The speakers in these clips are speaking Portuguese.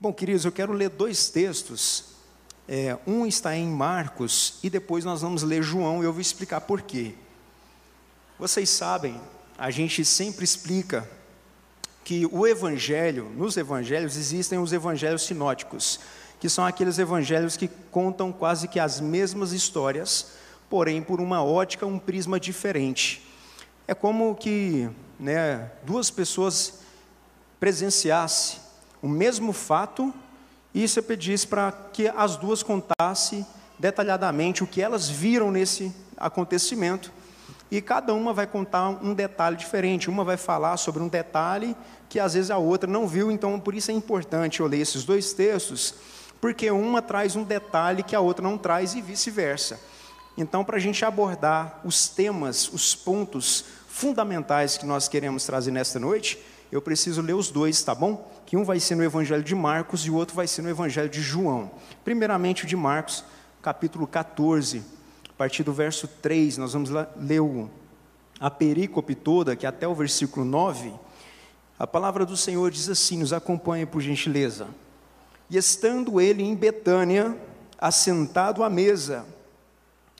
Bom, queridos, eu quero ler dois textos. É, um está em Marcos e depois nós vamos ler João e eu vou explicar por quê. Vocês sabem, a gente sempre explica que o evangelho, nos evangelhos existem os evangelhos sinóticos, que são aqueles evangelhos que contam quase que as mesmas histórias, porém por uma ótica, um prisma diferente. É como que né, duas pessoas presenciassem o mesmo fato e você pedisse para que as duas contassem detalhadamente o que elas viram nesse acontecimento. E cada uma vai contar um detalhe diferente. Uma vai falar sobre um detalhe que às vezes a outra não viu, então por isso é importante eu ler esses dois textos, porque uma traz um detalhe que a outra não traz e vice-versa. Então, para a gente abordar os temas, os pontos fundamentais que nós queremos trazer nesta noite, eu preciso ler os dois, tá bom? Que um vai ser no Evangelho de Marcos e o outro vai ser no Evangelho de João. Primeiramente, o de Marcos, capítulo 14, a partir do verso 3, nós vamos ler a perícope toda, que é até o versículo 9. A palavra do Senhor diz assim: nos acompanhe por gentileza. E estando ele em Betânia, assentado à mesa,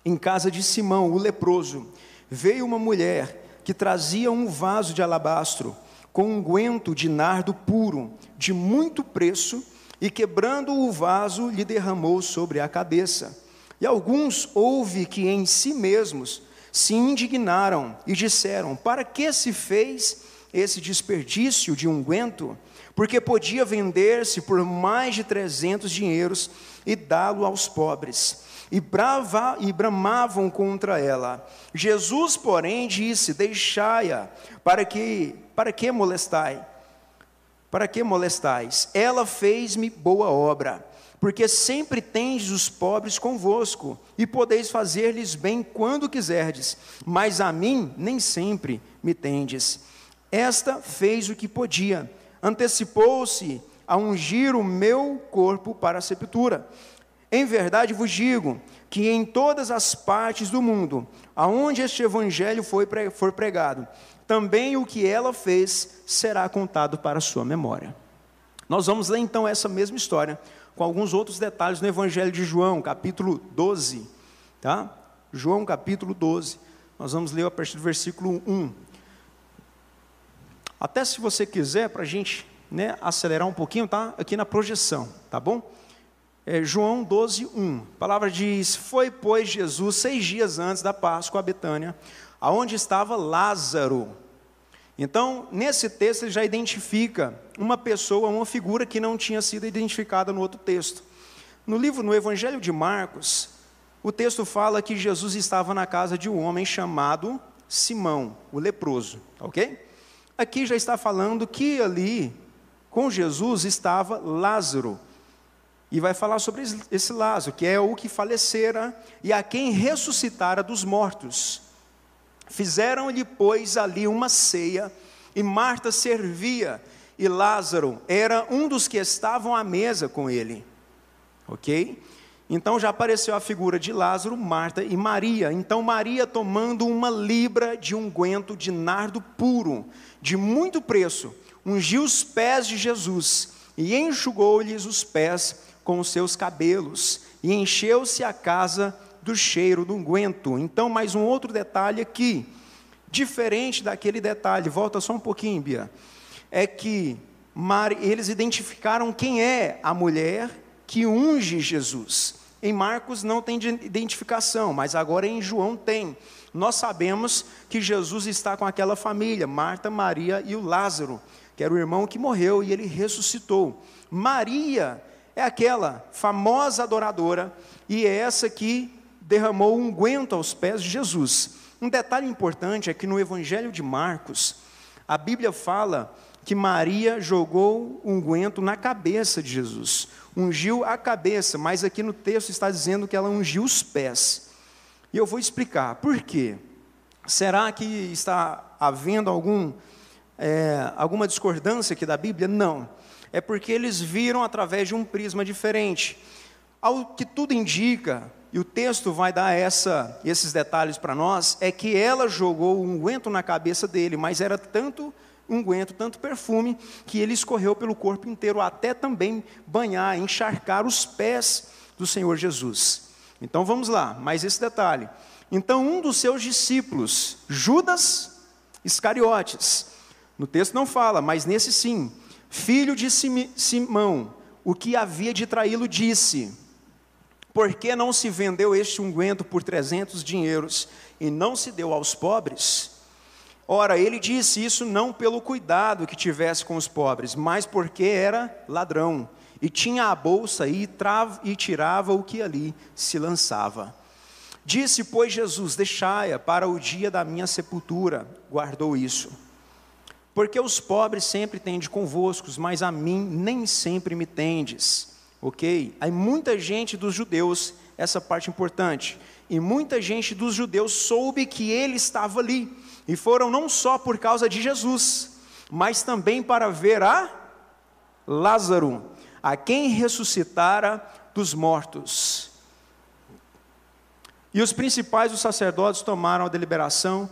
em casa de Simão, o leproso, veio uma mulher que trazia um vaso de alabastro com unguento um de nardo puro, de muito preço, e quebrando o vaso, lhe derramou sobre a cabeça. E alguns houve que em si mesmos se indignaram e disseram: Para que se fez esse desperdício de unguento? Porque podia vender-se por mais de trezentos dinheiros e dá-lo aos pobres. E, brava, e bramavam contra ela. Jesus, porém, disse: Deixai-a, para que para que molestai? Para que molestais? Ela fez-me boa obra, porque sempre tendes os pobres convosco, e podeis fazer-lhes bem quando quiserdes, mas a mim nem sempre me tendes. Esta fez o que podia, antecipou-se a ungir o meu corpo para a sepultura. Em verdade vos digo que em todas as partes do mundo, aonde este evangelho for pregado, também o que ela fez será contado para a sua memória. Nós vamos ler então essa mesma história, com alguns outros detalhes no Evangelho de João, capítulo 12. Tá? João, capítulo 12. Nós vamos ler a partir do versículo 1. Até se você quiser, para a gente né, acelerar um pouquinho, tá? Aqui na projeção, tá bom? É, João 12, 1. A palavra diz: Foi, pois, Jesus, seis dias antes da Páscoa a Betânia, aonde estava Lázaro. Então, nesse texto ele já identifica uma pessoa, uma figura que não tinha sido identificada no outro texto. No livro, no Evangelho de Marcos, o texto fala que Jesus estava na casa de um homem chamado Simão, o leproso, ok? Aqui já está falando que ali, com Jesus, estava Lázaro. E vai falar sobre esse Lázaro, que é o que falecera e a quem ressuscitara dos mortos. Fizeram-lhe, pois, ali uma ceia, e Marta servia, e Lázaro era um dos que estavam à mesa com ele. Ok? Então já apareceu a figura de Lázaro, Marta e Maria. Então Maria tomando uma libra de unguento de nardo puro, de muito preço, ungiu os pés de Jesus e enxugou-lhes os pés com os seus cabelos, e encheu-se a casa do cheiro do unguento. Então, mais um outro detalhe aqui, diferente daquele detalhe, volta só um pouquinho, Bia, é que eles identificaram quem é a mulher que unge Jesus. Em Marcos não tem identificação, mas agora em João tem. Nós sabemos que Jesus está com aquela família, Marta, Maria e o Lázaro, que era o irmão que morreu e ele ressuscitou. Maria é aquela famosa adoradora e é essa que derramou unguento aos pés de Jesus. Um detalhe importante é que no Evangelho de Marcos, a Bíblia fala que Maria jogou unguento na cabeça de Jesus, ungiu a cabeça, mas aqui no texto está dizendo que ela ungiu os pés. E eu vou explicar por quê. Será que está havendo algum, é, alguma discordância aqui da Bíblia? Não. É porque eles viram através de um prisma diferente. Ao que tudo indica, e o texto vai dar essa, esses detalhes para nós, é que ela jogou um unguento na cabeça dele, mas era tanto unguento, tanto perfume, que ele escorreu pelo corpo inteiro, até também banhar, encharcar os pés do Senhor Jesus. Então vamos lá, mais esse detalhe. Então um dos seus discípulos, Judas Iscariotes, no texto não fala, mas nesse sim, filho de Simão, o que havia de traí-lo, disse: Por que não se vendeu este unguento por trezentos dinheiros e não se deu aos pobres? Ora, ele disse isso não pelo cuidado que tivesse com os pobres, mas porque era ladrão e tinha a bolsa e, trava, e tirava o que ali se lançava. Disse, pois, Jesus: Deixai-a para o dia da minha sepultura. Guardou isso. Porque os pobres sempre tende convosco, mas a mim nem sempre me tendes. Ok? Aí muita gente dos judeus, essa parte importante, e muita gente dos judeus soube que ele estava ali e foram não só por causa de Jesus, mas também para ver a Lázaro, a quem ressuscitara dos mortos. E os principais dos sacerdotes tomaram a deliberação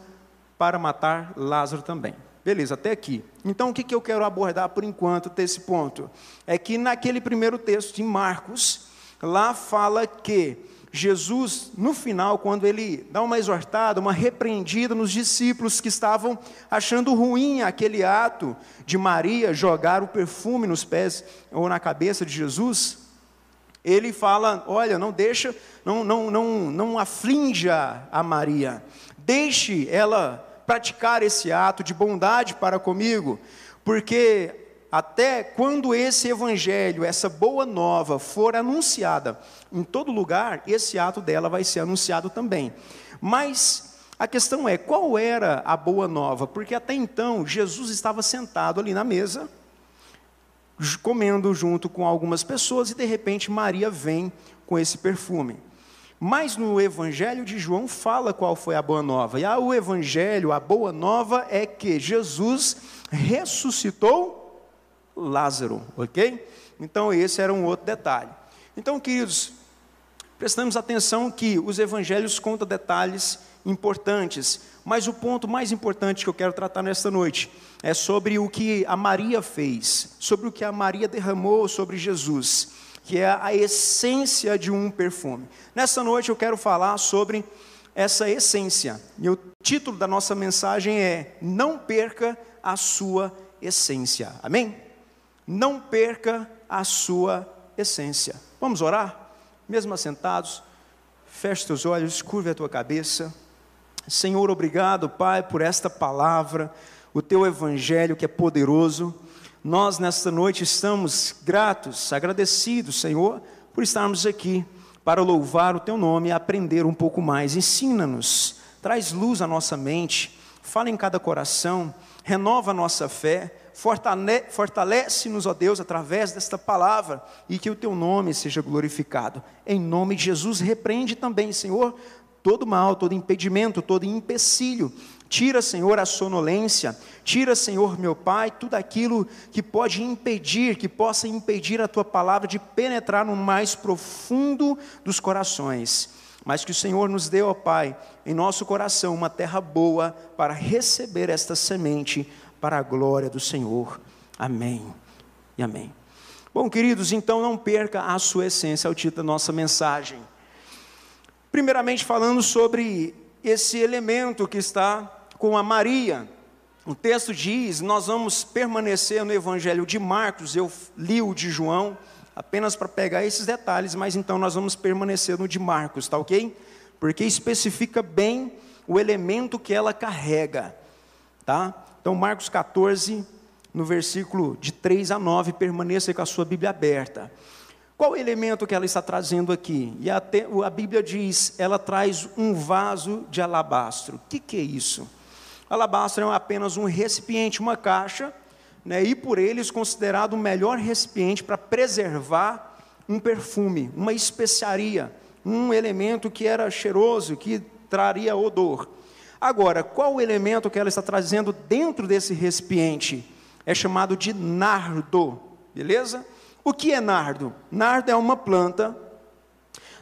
para matar Lázaro também. Beleza, até aqui. Então, o que, eu quero abordar por enquanto desse ponto? É que naquele primeiro texto de Marcos, lá fala que Jesus, no final, quando ele dá uma exortada, uma repreendida nos discípulos que estavam achando ruim aquele ato de Maria jogar o perfume nos pés ou na cabeça de Jesus, ele fala: Olha, não deixa, não, não, não, não aflinja a Maria, deixe ela praticar esse ato de bondade para comigo, porque até quando esse evangelho, essa boa nova for anunciada em todo lugar, esse ato dela vai ser anunciado também. Mas a questão é, qual era a boa nova? Porque até então Jesus estava sentado ali na mesa, comendo junto com algumas pessoas, e de repente Maria vem com esse perfume. Mas no Evangelho de João fala qual foi a boa nova. E o Evangelho, a boa nova é que Jesus ressuscitou Lázaro, ok? Então, esse era um outro detalhe. Então, queridos, prestamos atenção que os evangelhos contam detalhes importantes, mas o ponto mais importante que eu quero tratar nesta noite é sobre o que a Maria fez, sobre o que a Maria derramou sobre Jesus, que é a essência de um perfume. Nessa noite eu quero falar sobre essa essência, e o título da nossa mensagem é Não perca a sua essência. Amém? não perca a sua essência. Vamos orar? Mesmo assentados, feche teus olhos, curve a tua cabeça. Senhor, obrigado, Pai, por esta palavra, o teu evangelho que é poderoso. Nós, nesta noite, estamos gratos, agradecidos, Senhor, por estarmos aqui para louvar o teu nome e aprender um pouco mais. Ensina-nos, traz luz à nossa mente, fala em cada coração, renova a nossa fé fortalece-nos, ó Deus, através desta palavra, e que o teu nome seja glorificado. Em nome de Jesus, repreende também, Senhor, todo mal, todo impedimento, todo empecilho. Tira, Senhor, a sonolência, tira, Senhor, meu Pai, tudo aquilo que pode impedir, que possa impedir a tua palavra de penetrar no mais profundo dos corações. Mas que o Senhor nos dê, ó Pai, em nosso coração uma terra boa para receber esta semente para a glória do Senhor. Amém e amém. Bom, queridos, então não perca a sua essência, é o título da nossa mensagem. Primeiramente, falando sobre esse elemento que está com a Maria. O texto diz: Nós vamos permanecer no Evangelho de Marcos, eu li o de João, apenas para pegar esses detalhes, mas então nós vamos permanecer no de Marcos, tá ok? Porque especifica bem o elemento que ela carrega, tá? Então, Marcos 14, no versículo de 3 a 9, permaneça com a sua Bíblia aberta. Qual o elemento que ela está trazendo aqui? E a, a Bíblia diz, ela traz um vaso de alabastro. O que, que é isso? Alabastro é apenas um recipiente, uma caixa, né, e por eles considerado o melhor recipiente para preservar um perfume, uma especiaria, um elemento que era cheiroso, que traria odor. Agora, qual o elemento que ela está trazendo dentro desse recipiente? É chamado de nardo, beleza? O que é nardo? Nardo é uma planta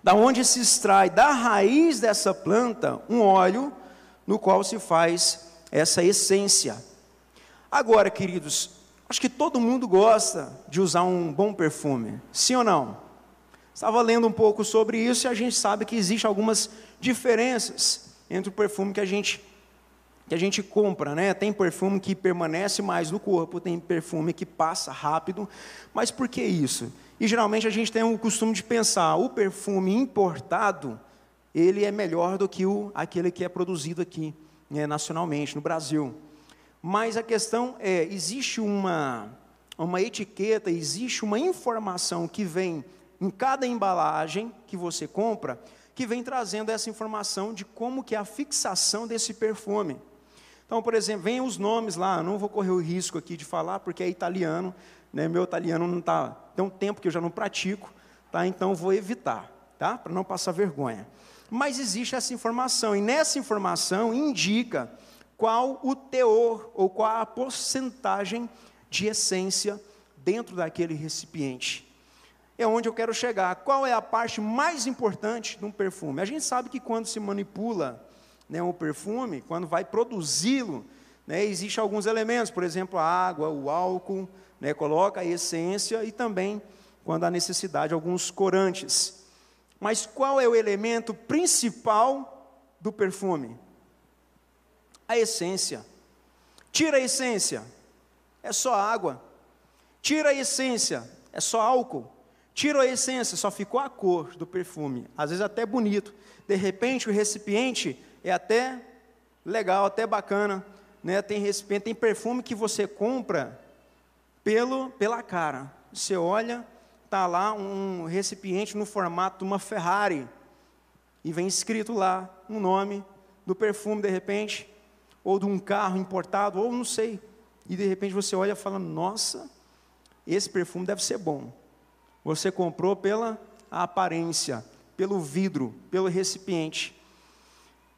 da onde se extrai da raiz dessa planta um óleo no qual se faz essa essência. Agora, queridos, acho que todo mundo gosta de usar um bom perfume, sim ou não? Estava lendo um pouco sobre isso e a gente sabe que existem algumas diferenças entre o perfume que a gente que a gente compra, né? Tem perfume que permanece mais no corpo, tem perfume que passa rápido. Mas por que isso? E geralmente a gente tem o costume de pensar, o perfume importado, ele é melhor do que o aquele que é produzido aqui, né, nacionalmente, no Brasil. Mas a questão é, existe uma uma etiqueta, existe uma informação que vem em cada embalagem que você compra, que vem trazendo essa informação de como que é a fixação desse perfume. Então, por exemplo, vem os nomes lá, não vou correr o risco aqui de falar, porque é italiano, né? meu italiano não está, tem um tempo que eu já não pratico, tá? então vou evitar, tá? para não passar vergonha. Mas existe essa informação, e nessa informação indica qual o teor, ou qual a porcentagem de essência dentro daquele recipiente é onde eu quero chegar. Qual é a parte mais importante de um perfume? A gente sabe que quando se manipula né, um perfume, quando vai produzi-lo, né, existem alguns elementos, por exemplo, a água, o álcool, né, coloca a essência e também, quando há necessidade, alguns corantes. Mas qual é o elemento principal do perfume? A essência. Tira a essência, é só água. Tira a essência, é só álcool. Tirou a essência, só ficou a cor do perfume. Às vezes até bonito. De repente o recipiente é até legal, até bacana. Né? Tem recipiente, tem perfume que você compra pelo, pela cara. Você olha, tá lá um recipiente no formato de uma Ferrari e vem escrito lá um nome do perfume de repente, ou de um carro importado, ou não sei. E de repente você olha e fala: "Nossa, esse perfume deve ser bom". Você comprou pela aparência, pelo vidro, pelo recipiente.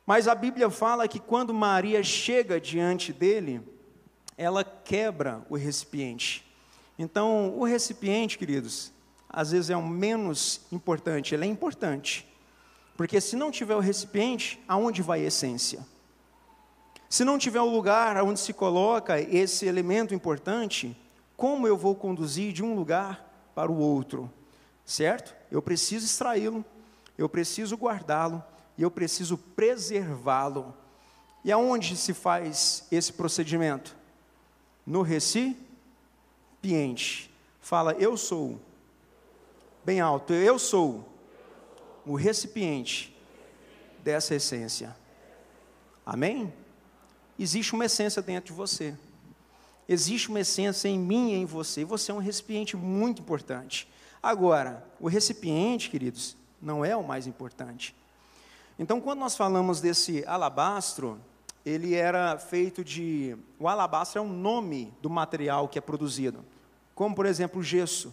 Mas a Bíblia fala que quando Maria chega diante dele, ela quebra o recipiente. Então, o recipiente, queridos, às vezes é o menos importante, ele é importante. Porque se não tiver o recipiente, aonde vai a essência? Se não tiver o lugar onde se coloca esse elemento importante, como eu vou conduzir de um lugar para o outro, certo? Eu preciso extraí-lo, eu preciso guardá-lo e eu preciso preservá-lo. E aonde se faz esse procedimento? No recipiente. Fala, eu sou. Bem alto, eu sou o recipiente dessa essência. Amém? Existe uma essência dentro de você. Existe uma essência em mim e em você, você é um recipiente muito importante. Agora, o recipiente, queridos, não é o mais importante. Então, quando nós falamos desse alabastro, ele era feito de. O alabastro é um nome do material que é produzido, como por exemplo o gesso,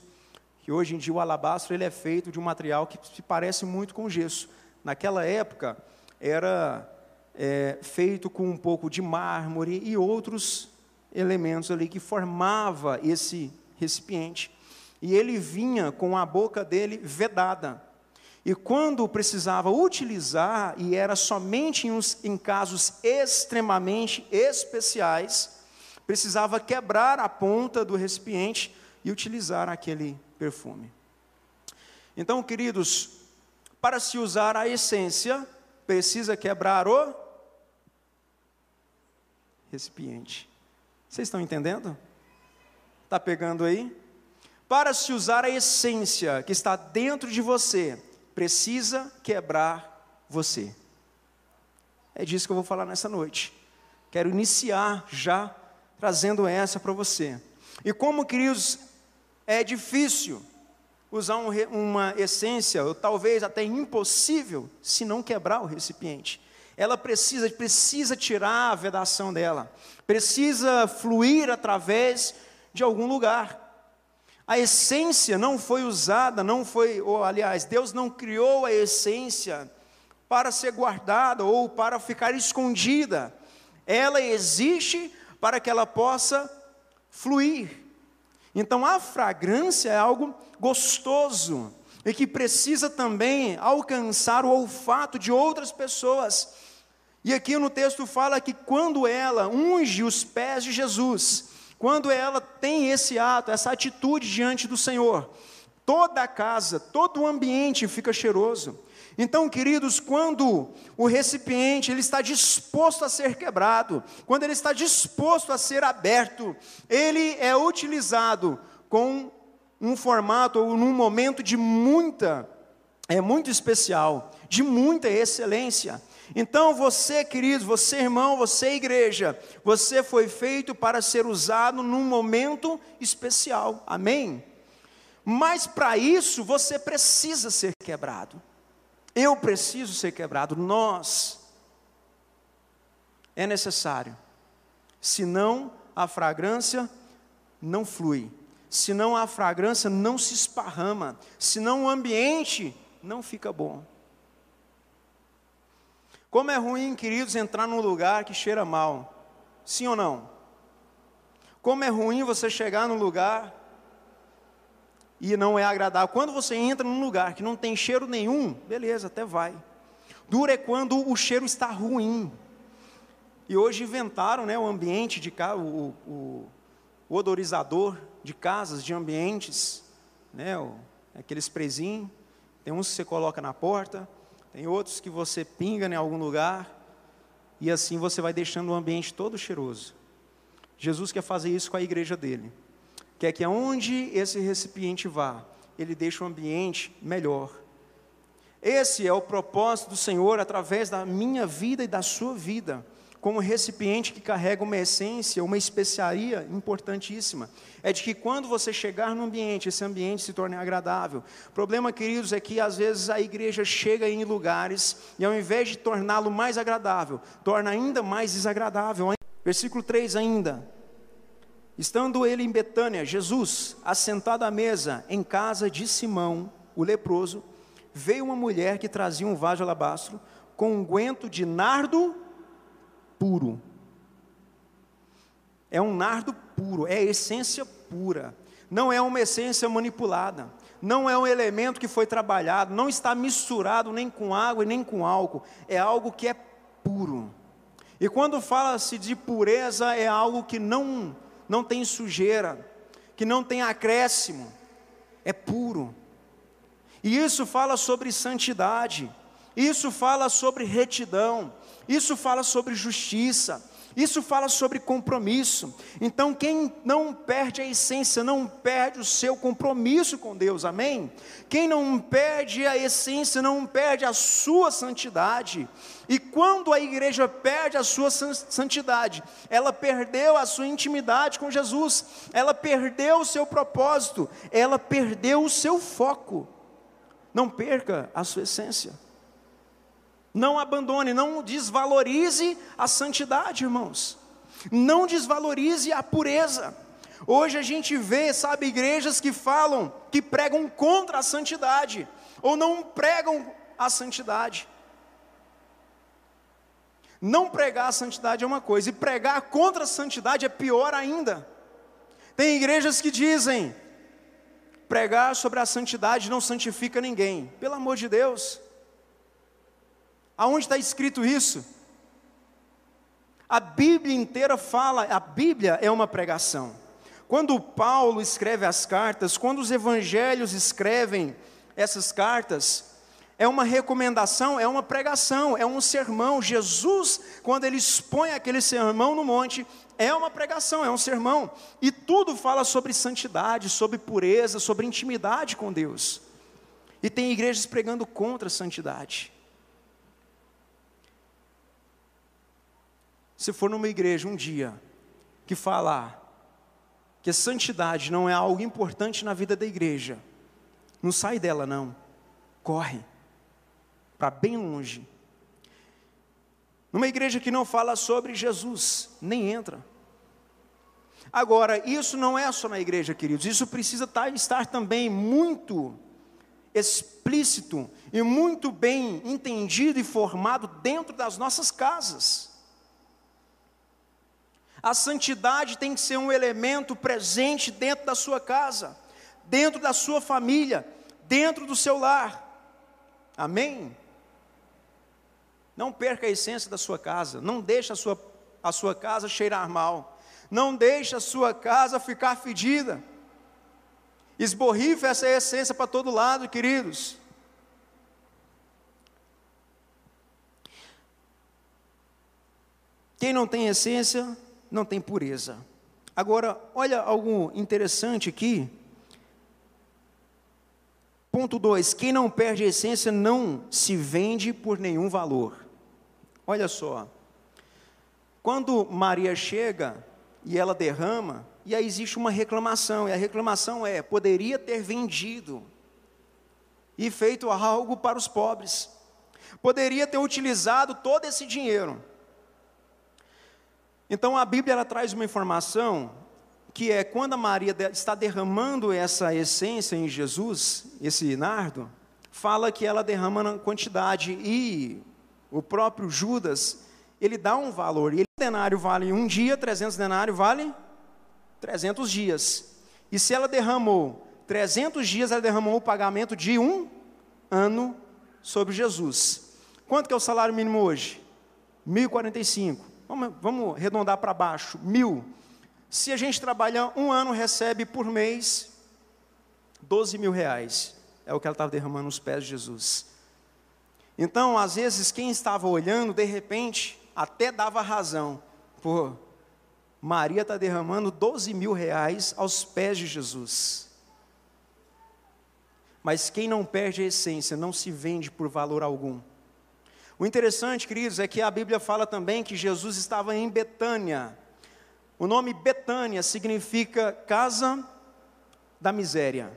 que hoje em dia o alabastro ele é feito de um material que se parece muito com gesso. Naquela época era é, feito com um pouco de mármore e outros elementos ali que formava esse recipiente. E ele vinha com a boca dele vedada. E quando precisava utilizar, e era somente em, uns, em casos extremamente especiais, precisava quebrar a ponta do recipiente e utilizar aquele perfume. Então, queridos, para se usar a essência, precisa quebrar o recipiente. Vocês estão entendendo? Está pegando aí? Para se usar a essência que está dentro de você, precisa quebrar você. É disso que eu vou falar nessa noite. Quero iniciar já trazendo essa para você. E como, queridos, é difícil usar um, uma essência, ou talvez até impossível, se não quebrar o recipiente. Ela precisa, precisa tirar a vedação dela precisa fluir através de algum lugar. A essência não foi usada, não foi, ou aliás, Deus não criou a essência para ser guardada ou para ficar escondida. Ela existe para que ela possa fluir. Então a fragrância é algo gostoso e que precisa também alcançar o olfato de outras pessoas. E aqui no texto fala que quando ela unge os pés de Jesus, quando ela tem esse ato, essa atitude diante do Senhor, toda a casa, todo o ambiente fica cheiroso. Então, queridos, quando o recipiente ele está disposto a ser quebrado, quando ele está disposto a ser aberto, ele é utilizado com um formato ou num momento de muita é muito especial, de muita excelência. Então, você, querido, você, irmão, você, igreja, você foi feito para ser usado num momento especial. Amém? Mas para isso você precisa ser quebrado. Eu preciso ser quebrado, nós. É necessário. Senão a fragrância não flui. Senão a fragrância não se esparrama. Senão o ambiente não fica bom. Como é ruim, queridos, entrar num lugar que cheira mal. Sim ou não? Como é ruim você chegar num lugar e não é agradável. Quando você entra num lugar que não tem cheiro nenhum, beleza, até vai. Duro é quando o cheiro está ruim. E hoje inventaram né, o ambiente de casa, o, o, o, odorizador de casas, de ambientes, né, o, aqueles prezinhos. Tem uns que você coloca na porta, tem outros que você pinga em algum lugar, e assim você vai deixando o ambiente todo cheiroso. Jesus quer fazer isso com a igreja dele quer que aonde esse recipiente vá, ele deixe o ambiente melhor. Esse é o propósito do Senhor através da minha vida e da sua vida, como recipiente que carrega uma essência, uma especiaria importantíssima. É de que quando você chegar no ambiente, esse ambiente se torne agradável. O problema, queridos, é que às vezes a igreja chega em lugares e ao invés de torná-lo mais agradável, torna ainda mais desagradável. Versículo 3 ainda. Estando ele em Betânia, Jesus, assentado à mesa em casa de Simão, o leproso, veio uma mulher que trazia um vaso de alabastro com um guento de nardo puro. É um nardo puro, é essência pura. Não é uma essência manipulada. Não é um elemento que foi trabalhado, não está misturado nem com água e nem com álcool. É algo que é puro. E quando fala-se de pureza, é algo que não não tem sujeira, que não tem acréscimo, é puro. E isso fala sobre santidade, isso fala sobre retidão, isso fala sobre justiça, isso fala sobre compromisso. Então, quem não perde a essência, não perde o seu compromisso com Deus, amém? Quem não perde a essência, não perde a sua santidade. E quando a igreja perde a sua santidade, ela perdeu a sua intimidade com Jesus, ela perdeu o seu propósito, ela perdeu o seu foco. Não perca a sua essência. Não abandone, não desvalorize a santidade, irmãos. Não desvalorize a pureza. Hoje a gente vê, sabe, igrejas que falam, que pregam contra a santidade, ou não pregam a santidade. Não pregar a santidade é uma coisa, e pregar contra a santidade é pior ainda. Tem igrejas que dizem: pregar sobre a santidade não santifica ninguém. Pelo amor de Deus. Aonde está escrito isso? A Bíblia inteira fala, a Bíblia é uma pregação. Quando Paulo escreve as cartas, quando os evangelhos escrevem essas cartas, é uma recomendação, é uma pregação, é um sermão. Jesus, quando ele expõe aquele sermão no monte, é uma pregação, é um sermão. E tudo fala sobre santidade, sobre pureza, sobre intimidade com Deus. E tem igrejas pregando contra a santidade. Se for numa igreja um dia que falar que a santidade não é algo importante na vida da igreja, não sai dela não. Corre para bem longe. Numa igreja que não fala sobre Jesus, nem entra. Agora, isso não é só na igreja, queridos, isso precisa tá, estar também muito explícito e muito bem entendido e formado dentro das nossas casas. A santidade tem que ser um elemento presente dentro da sua casa, dentro da sua família, dentro do seu lar. Amém? Não perca a essência da sua casa, não deixe a sua, a sua casa cheirar mal, Não deixe a sua casa ficar fedida. Esborrife essa essência para todo lado, queridos. Quem não tem essência, não tem pureza. Agora, olha algo interessante aqui. Ponto 2: quem não perde a essência não se vende por nenhum valor. Olha só. Quando Maria chega e ela derrama, e aí existe uma reclamação, e a reclamação é: poderia ter vendido e feito algo para os pobres, poderia ter utilizado todo esse dinheiro. Então a Bíblia ela traz uma informação que é quando a Maria está derramando essa essência em Jesus, esse nardo, fala que ela derrama na quantidade e o próprio Judas, ele dá um valor. E denário vale um dia, 300 denários vale 300 dias. E se ela derramou 300 dias, ela derramou o pagamento de um ano sobre Jesus. Quanto que é o salário mínimo hoje? 1.045. Vamos, vamos arredondar para baixo. Mil. Se a gente trabalha um ano, recebe por mês 12 mil reais. É o que ela estava derramando nos pés de Jesus. Então, às vezes, quem estava olhando, de repente, até dava razão. Pô, Maria está derramando 12 mil reais aos pés de Jesus. Mas quem não perde a essência não se vende por valor algum. O interessante, queridos, é que a Bíblia fala também que Jesus estava em Betânia. O nome Betânia significa casa da miséria.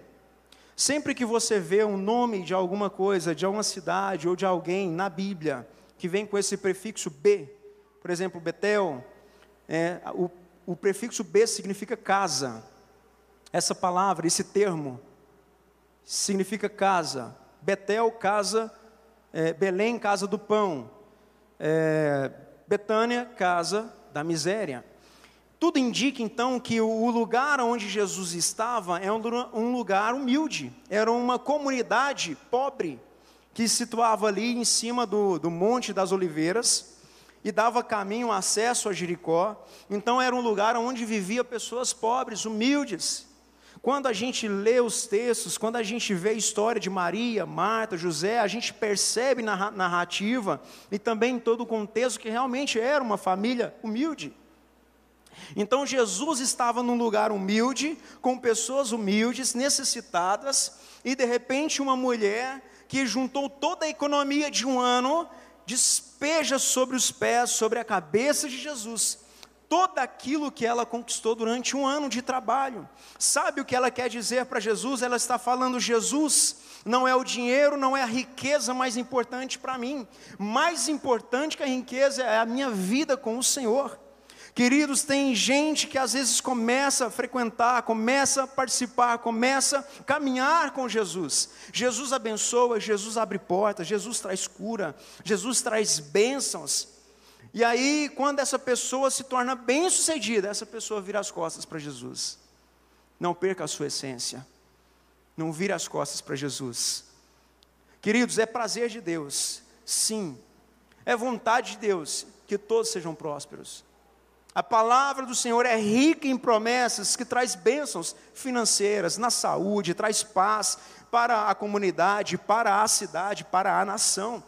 Sempre que você vê um nome de alguma coisa, de alguma cidade ou de alguém na Bíblia, que vem com esse prefixo B, por exemplo, Betel, é, o, o prefixo B significa casa. Essa palavra, esse termo, significa casa. Betel, casa, é, Belém, casa do pão. É, Betânia, casa da miséria. Tudo indica então que o lugar onde Jesus estava é um lugar humilde, era uma comunidade pobre, que se situava ali em cima do, do Monte das Oliveiras e dava caminho, acesso a Jericó. Então era um lugar onde vivia pessoas pobres, humildes. Quando a gente lê os textos, quando a gente vê a história de Maria, Marta, José, a gente percebe na narrativa e também em todo o contexto que realmente era uma família humilde. Então Jesus estava num lugar humilde, com pessoas humildes, necessitadas, e de repente uma mulher que juntou toda a economia de um ano, despeja sobre os pés, sobre a cabeça de Jesus, todo aquilo que ela conquistou durante um ano de trabalho. Sabe o que ela quer dizer para Jesus? Ela está falando: Jesus, não é o dinheiro, não é a riqueza mais importante para mim, mais importante que a riqueza é a minha vida com o Senhor. Queridos, tem gente que às vezes começa a frequentar, começa a participar, começa a caminhar com Jesus. Jesus abençoa, Jesus abre portas, Jesus traz cura, Jesus traz bênçãos. E aí, quando essa pessoa se torna bem-sucedida, essa pessoa vira as costas para Jesus. Não perca a sua essência. Não vire as costas para Jesus. Queridos, é prazer de Deus, sim. É vontade de Deus que todos sejam prósperos. A palavra do Senhor é rica em promessas que traz bênçãos financeiras, na saúde, traz paz para a comunidade, para a cidade, para a nação.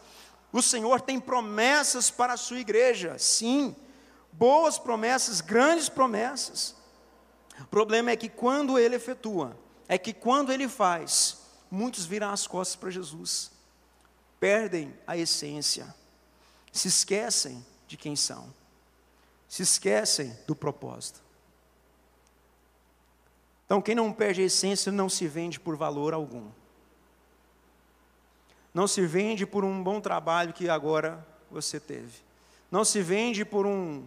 O Senhor tem promessas para a sua igreja, sim, boas promessas, grandes promessas. O problema é que quando ele efetua, é que quando ele faz, muitos viram as costas para Jesus, perdem a essência, se esquecem de quem são se esquecem do propósito. Então, quem não perde a essência não se vende por valor algum. Não se vende por um bom trabalho que agora você teve. Não se vende por um,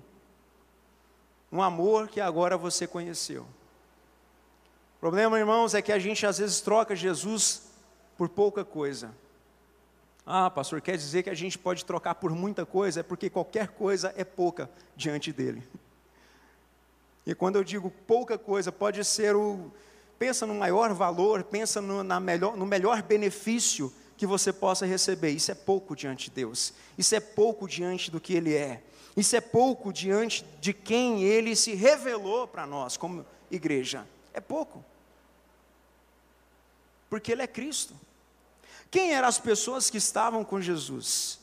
um amor que agora você conheceu. O problema, irmãos, é que a gente às vezes troca Jesus por pouca coisa. Ah, pastor, quer dizer que a gente pode trocar por muita coisa? É porque qualquer coisa é pouca diante dele. E quando eu digo pouca coisa, pode ser o. Pensa no maior valor, pensa no, na melhor, no melhor benefício que você possa receber. Isso é pouco diante de Deus. Isso é pouco diante do que Ele é. Isso é pouco diante de quem ele se revelou para nós como igreja. É pouco. Porque ele é Cristo. Quem eram as pessoas que estavam com Jesus?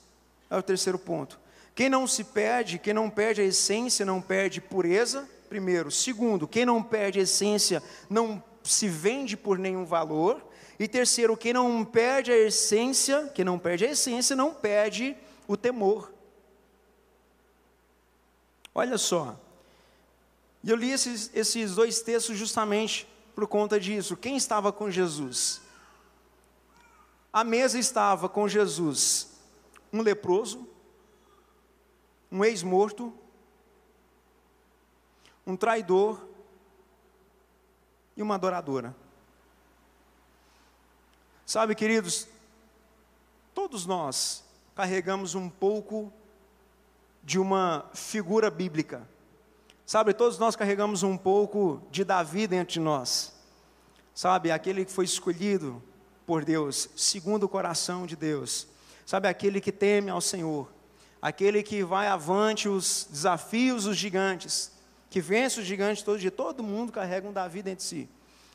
É o terceiro ponto. Quem não se perde, quem não perde a essência, não perde pureza, primeiro. Segundo, quem não perde a essência, não se vende por nenhum valor. E terceiro, quem não perde a essência, quem não perde a essência, não perde o temor. Olha só. E eu li esses, esses dois textos justamente por conta disso. Quem estava com Jesus? A mesa estava com Jesus um leproso, um ex-morto, um traidor e uma adoradora. Sabe, queridos, todos nós carregamos um pouco de uma figura bíblica. Sabe, todos nós carregamos um pouco de Davi dentro de nós. Sabe, aquele que foi escolhido por Deus, segundo o coração de Deus. Sabe, aquele que teme ao Senhor, aquele que vai avante os desafios, os gigantes, que vence os gigantes todo dia. Todo mundo carrega um Davi dentro de si.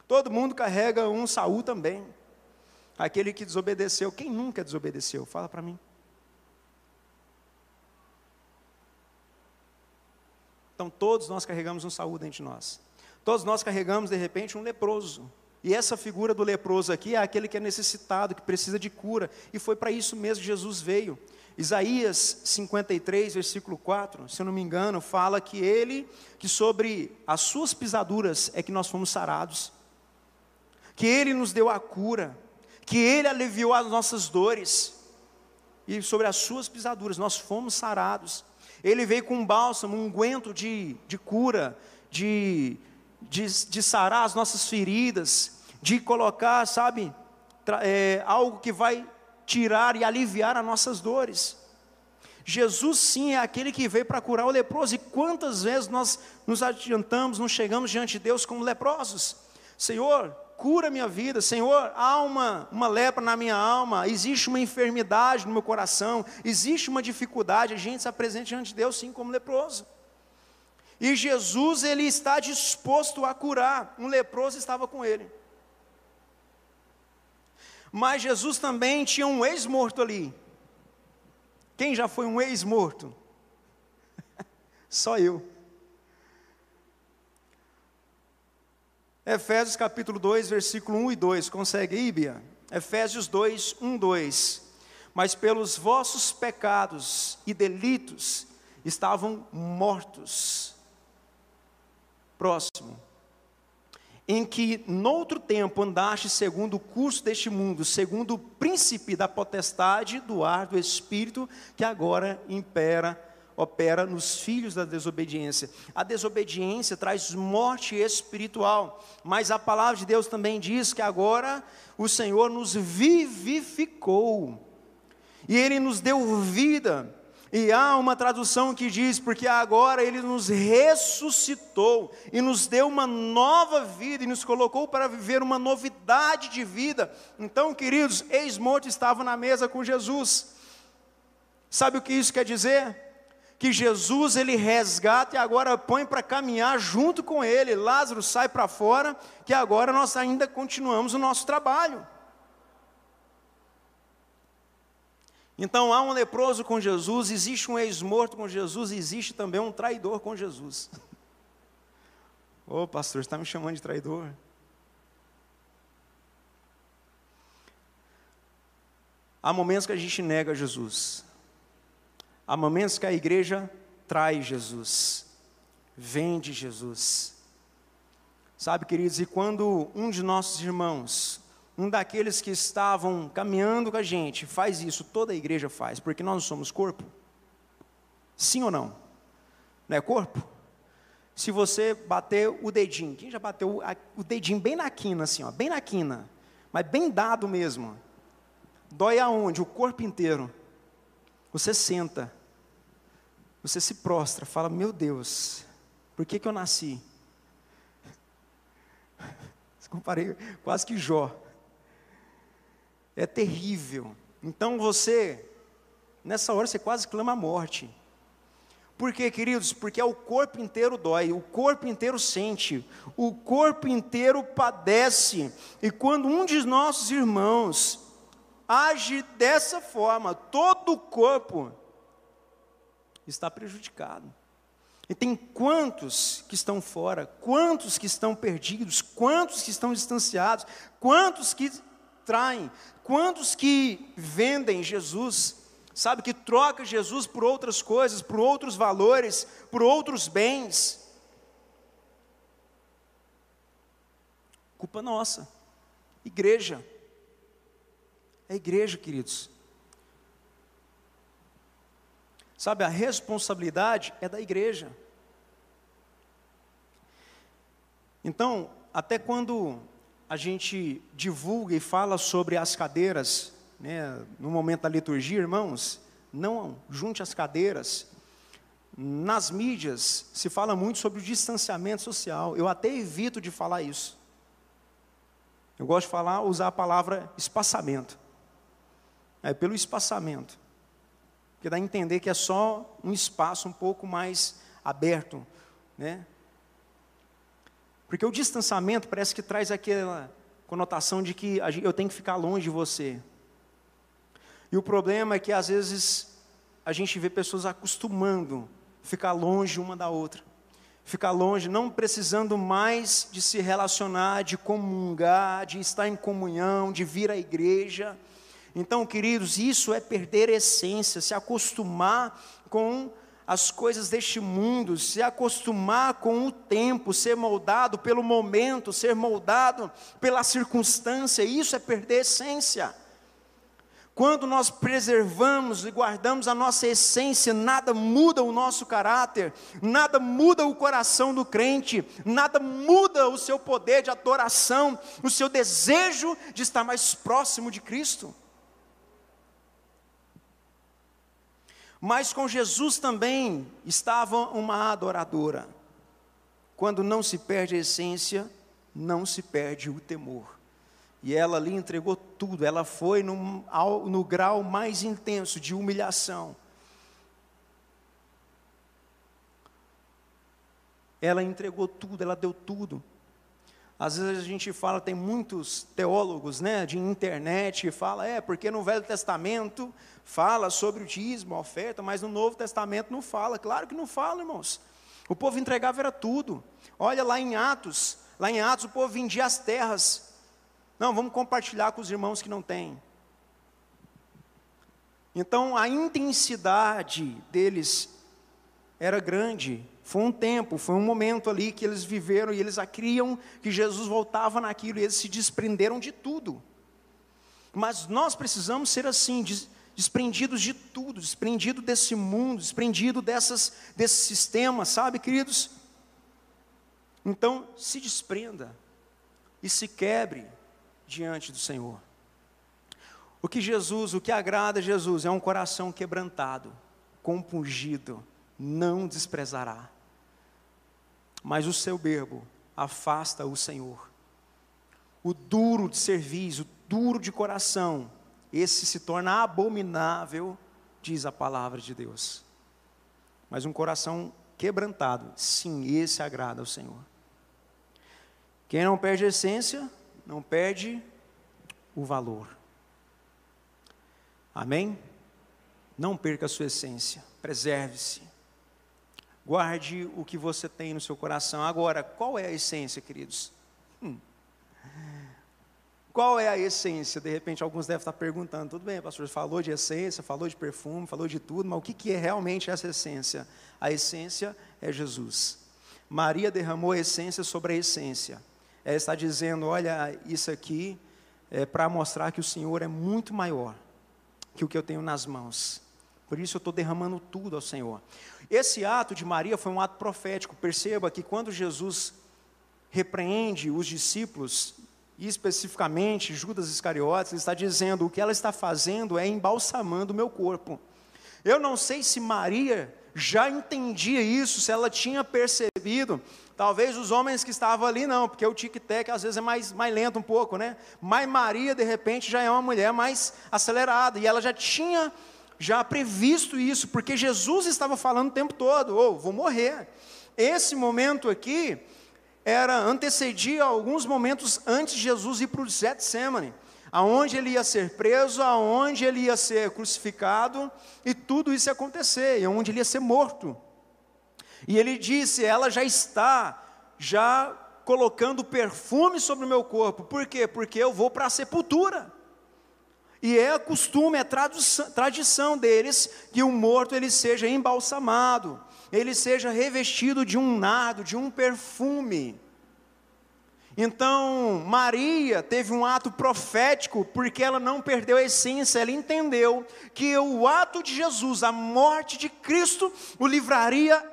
Todo mundo carrega um Saul também. Aquele que desobedeceu. Quem nunca desobedeceu? Fala para mim. Então todos nós carregamos um Saul dentro de nós. Todos nós carregamos de repente um leproso. E essa figura do leproso aqui é aquele que é necessitado, que precisa de cura. E foi para isso mesmo que Jesus veio. Isaías 53, versículo 4, se eu não me engano, fala que ele, que sobre as suas pisaduras é que nós fomos sarados, que ele nos deu a cura, que ele aliviou as nossas dores, e sobre as suas pisaduras nós fomos sarados. Ele veio com um bálsamo, um unguento de, de cura, de, de, de sarar as nossas feridas, de colocar, sabe, é, algo que vai tirar e aliviar as nossas dores. Jesus sim é aquele que veio para curar o leproso. E quantas vezes nós nos adiantamos, não chegamos diante de Deus como leprosos? Senhor, cura minha vida. Senhor, há uma, uma lepra na minha alma. Existe uma enfermidade no meu coração. Existe uma dificuldade. A gente se apresenta diante de Deus sim como leproso. E Jesus, ele está disposto a curar. Um leproso estava com ele. Mas Jesus também tinha um ex-morto ali. Quem já foi um ex-morto? Só eu. Efésios capítulo 2, versículo 1 e 2. Consegue Bia? Efésios 2, 1, 2. Mas pelos vossos pecados e delitos estavam mortos. Próximo em que noutro tempo andaste segundo o curso deste mundo, segundo o príncipe da potestade do ar do espírito que agora impera, opera nos filhos da desobediência. A desobediência traz morte espiritual, mas a palavra de Deus também diz que agora o Senhor nos vivificou. E ele nos deu vida e há uma tradução que diz: porque agora Ele nos ressuscitou e nos deu uma nova vida e nos colocou para viver uma novidade de vida. Então, queridos, ex-morto estava na mesa com Jesus. Sabe o que isso quer dizer? Que Jesus ele resgata e agora põe para caminhar junto com ele. Lázaro sai para fora, que agora nós ainda continuamos o nosso trabalho. Então há um leproso com Jesus, existe um ex-morto com Jesus, existe também um traidor com Jesus. Ô oh, pastor, está me chamando de traidor? Há momentos que a gente nega Jesus. Há momentos que a igreja traz Jesus, vende Jesus. Sabe, queridos, e quando um de nossos irmãos um daqueles que estavam caminhando com a gente faz isso, toda a igreja faz, porque nós não somos corpo? Sim ou não? Não é corpo? Se você bater o dedinho, quem já bateu o dedinho bem na quina, assim, ó, bem na quina, mas bem dado mesmo, dói aonde? O corpo inteiro. Você senta, você se prostra, fala: Meu Deus, por que, que eu nasci? Comparei quase que Jó é terrível. Então você, nessa hora, você quase clama a morte. Por quê, queridos? Porque é o corpo inteiro dói, o corpo inteiro sente, o corpo inteiro padece. E quando um de nossos irmãos age dessa forma, todo o corpo está prejudicado. E tem quantos que estão fora, quantos que estão perdidos, quantos que estão distanciados, quantos que traem, quantos que vendem Jesus, sabe, que troca Jesus por outras coisas, por outros valores, por outros bens. Culpa nossa, igreja. É igreja, queridos. Sabe, a responsabilidade é da igreja. Então, até quando a gente divulga e fala sobre as cadeiras, né, no momento da liturgia, irmãos, não junte as cadeiras. Nas mídias se fala muito sobre o distanciamento social. Eu até evito de falar isso. Eu gosto de falar, usar a palavra espaçamento. É pelo espaçamento que dá a entender que é só um espaço um pouco mais aberto, né? Porque o distanciamento parece que traz aquela conotação de que eu tenho que ficar longe de você. E o problema é que às vezes a gente vê pessoas acostumando ficar longe uma da outra. Ficar longe, não precisando mais de se relacionar, de comungar, de estar em comunhão, de vir à igreja. Então, queridos, isso é perder essência, se acostumar com as coisas deste mundo, se acostumar com o tempo, ser moldado pelo momento, ser moldado pela circunstância, isso é perder essência. Quando nós preservamos e guardamos a nossa essência, nada muda o nosso caráter, nada muda o coração do crente, nada muda o seu poder de adoração, o seu desejo de estar mais próximo de Cristo. Mas com Jesus também estava uma adoradora. Quando não se perde a essência, não se perde o temor. E ela ali entregou tudo, ela foi no, no grau mais intenso de humilhação. Ela entregou tudo, ela deu tudo. Às vezes a gente fala, tem muitos teólogos né, de internet fala, é, porque no Velho Testamento fala sobre o dízimo, a oferta, mas no Novo Testamento não fala. Claro que não fala, irmãos. O povo entregava era tudo. Olha lá em Atos, lá em Atos o povo vendia as terras. Não, vamos compartilhar com os irmãos que não têm. Então a intensidade deles era grande. Foi um tempo, foi um momento ali que eles viveram e eles criam que Jesus voltava naquilo e eles se desprenderam de tudo. Mas nós precisamos ser assim, desprendidos de tudo, desprendido desse mundo, desprendido desse sistema, sabe, queridos? Então, se desprenda e se quebre diante do Senhor. O que Jesus, o que agrada a Jesus é um coração quebrantado, compungido, não desprezará mas o seu berbo afasta o Senhor. O duro de serviço, o duro de coração, esse se torna abominável, diz a palavra de Deus. Mas um coração quebrantado, sim, esse agrada ao Senhor. Quem não perde a essência, não perde o valor. Amém? Não perca a sua essência, preserve-se. Guarde o que você tem no seu coração. Agora, qual é a essência, queridos? Hum. Qual é a essência? De repente, alguns devem estar perguntando: tudo bem, pastor, falou de essência, falou de perfume, falou de tudo, mas o que, é realmente essa essência? A essência é Jesus. Maria derramou a essência sobre a essência. Ela está dizendo: olha, isso aqui é para mostrar que o Senhor é muito maior que o que eu tenho nas mãos. Por isso eu estou derramando tudo ao Senhor. Esse ato de Maria foi um ato profético. Perceba que quando Jesus repreende os discípulos, e especificamente Judas Iscariotes, ele está dizendo: o que ela está fazendo é embalsamando o meu corpo. Eu não sei se Maria já entendia isso, se ela tinha percebido. Talvez os homens que estavam ali não, porque o tic-tac às vezes é mais, mais lento um pouco, né? Mas Maria, de repente, já é uma mulher mais acelerada, e ela já tinha já previsto isso, porque Jesus estava falando o tempo todo: oh, vou morrer. Esse momento aqui era antecedia alguns momentos antes de Jesus ir para o Getsemane, aonde ele ia ser preso, aonde ele ia ser crucificado, e tudo isso ia acontecer, e aonde ele ia ser morto. E ele disse: ela já está, já colocando perfume sobre o meu corpo. Por quê? Porque eu vou para a sepultura. E é costume, é tradição, deles que o morto ele seja embalsamado, ele seja revestido de um nardo, de um perfume. Então, Maria teve um ato profético, porque ela não perdeu a essência, ela entendeu que o ato de Jesus, a morte de Cristo, o livraria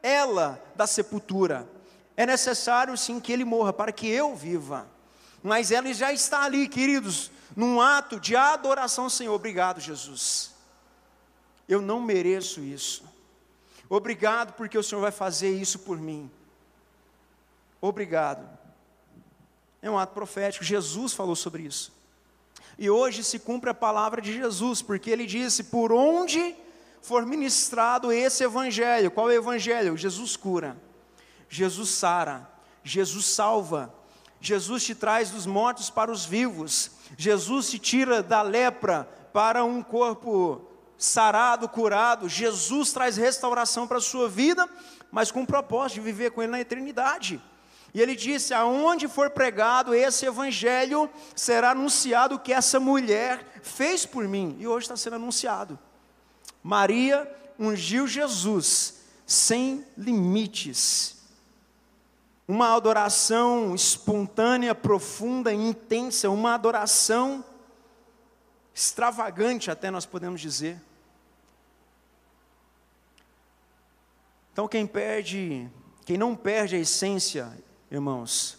ela da sepultura. É necessário sim que ele morra para que eu viva. Mas ela já está ali, queridos, num ato de adoração ao Senhor. Obrigado, Jesus. Eu não mereço isso. Obrigado porque o Senhor vai fazer isso por mim. Obrigado. É um ato profético. Jesus falou sobre isso. E hoje se cumpre a palavra de Jesus, porque ele disse: Por onde for ministrado esse evangelho, qual é o evangelho? Jesus cura. Jesus sara, Jesus salva, Jesus te traz dos mortos para os vivos, Jesus te tira da lepra para um corpo sarado, curado, Jesus traz restauração para a sua vida, mas com o propósito de viver com Ele na eternidade. E ele disse: aonde for pregado esse evangelho, será anunciado o que essa mulher fez por mim, e hoje está sendo anunciado. Maria ungiu Jesus sem limites uma adoração espontânea, profunda, intensa, uma adoração extravagante, até nós podemos dizer. Então, quem perde, quem não perde a essência, irmãos,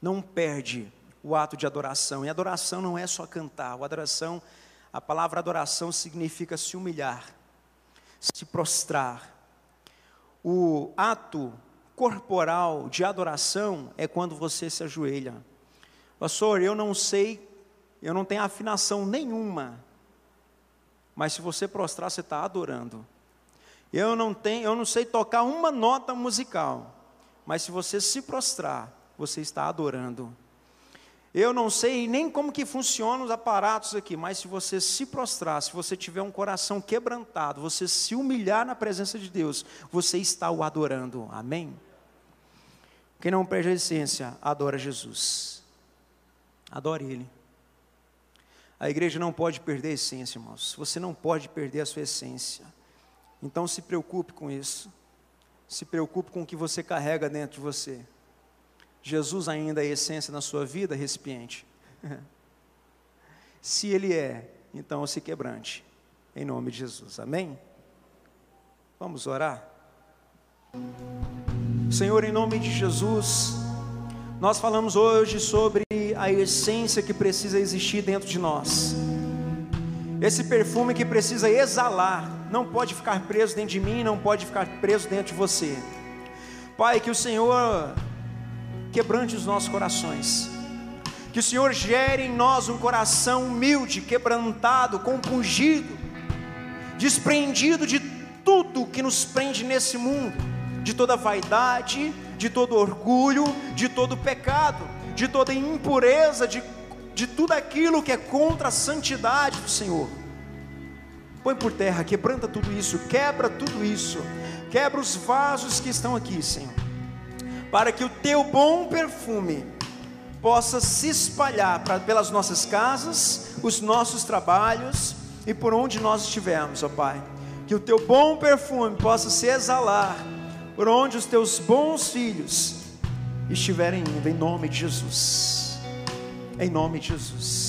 não perde o ato de adoração. E adoração não é só cantar, o adoração, a palavra adoração significa se humilhar, se prostrar. O ato corporal de adoração é quando você se ajoelha. Pastor, eu não sei, eu não tenho afinação nenhuma, mas se você prostrar, você está adorando. Eu não tenho, eu não sei tocar uma nota musical, mas se você se prostrar, você está adorando. Eu não sei nem como que funcionam os aparatos aqui, mas se você se prostrar, se você tiver um coração quebrantado, você se humilhar na presença de Deus, você está o adorando. Amém? Quem não perde a essência, adora Jesus. Adore Ele. A igreja não pode perder a essência, irmãos. Você não pode perder a sua essência. Então se preocupe com isso. Se preocupe com o que você carrega dentro de você. Jesus ainda é essência na sua vida, recipiente. se Ele é, então se quebrante. Em nome de Jesus. Amém? Vamos orar? Senhor, em nome de Jesus, nós falamos hoje sobre a essência que precisa existir dentro de nós. Esse perfume que precisa exalar, não pode ficar preso dentro de mim, não pode ficar preso dentro de você. Pai, que o Senhor quebrante os nossos corações. Que o Senhor gere em nós um coração humilde, quebrantado, compungido, desprendido de tudo que nos prende nesse mundo, de toda vaidade, de todo orgulho, de todo pecado, de toda impureza, de, de tudo aquilo que é contra a santidade do Senhor. Põe por terra, quebranta tudo isso, quebra tudo isso, quebra os vasos que estão aqui, Senhor para que o teu bom perfume possa se espalhar pra, pelas nossas casas, os nossos trabalhos e por onde nós estivermos, ó Pai. Que o teu bom perfume possa se exalar por onde os teus bons filhos estiverem indo, em nome de Jesus. Em nome de Jesus.